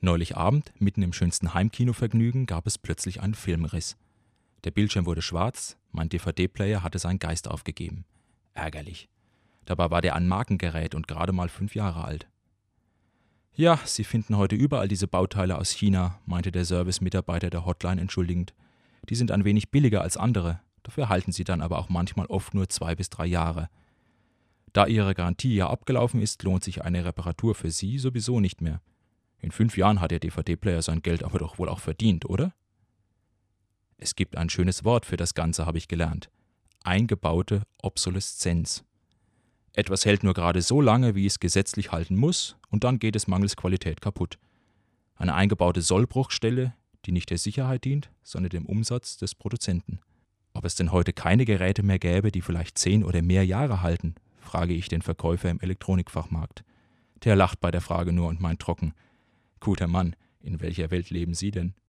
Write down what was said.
Neulich Abend, mitten im schönsten Heimkinovergnügen, gab es plötzlich einen Filmriss. Der Bildschirm wurde schwarz, mein DVD-Player hatte seinen Geist aufgegeben. Ärgerlich. Dabei war der ein Markengerät und gerade mal fünf Jahre alt. Ja, Sie finden heute überall diese Bauteile aus China, meinte der Service-Mitarbeiter der Hotline entschuldigend. Die sind ein wenig billiger als andere, dafür halten sie dann aber auch manchmal oft nur zwei bis drei Jahre. Da Ihre Garantie ja abgelaufen ist, lohnt sich eine Reparatur für Sie sowieso nicht mehr. In fünf Jahren hat der DVD-Player sein Geld aber doch wohl auch verdient, oder? Es gibt ein schönes Wort für das Ganze, habe ich gelernt. Eingebaute Obsoleszenz. Etwas hält nur gerade so lange, wie es gesetzlich halten muss, und dann geht es mangels Qualität kaputt. Eine eingebaute Sollbruchstelle, die nicht der Sicherheit dient, sondern dem Umsatz des Produzenten. Ob es denn heute keine Geräte mehr gäbe, die vielleicht zehn oder mehr Jahre halten, frage ich den Verkäufer im Elektronikfachmarkt. Der lacht bei der Frage nur und meint trocken: Guter Mann, in welcher Welt leben Sie denn?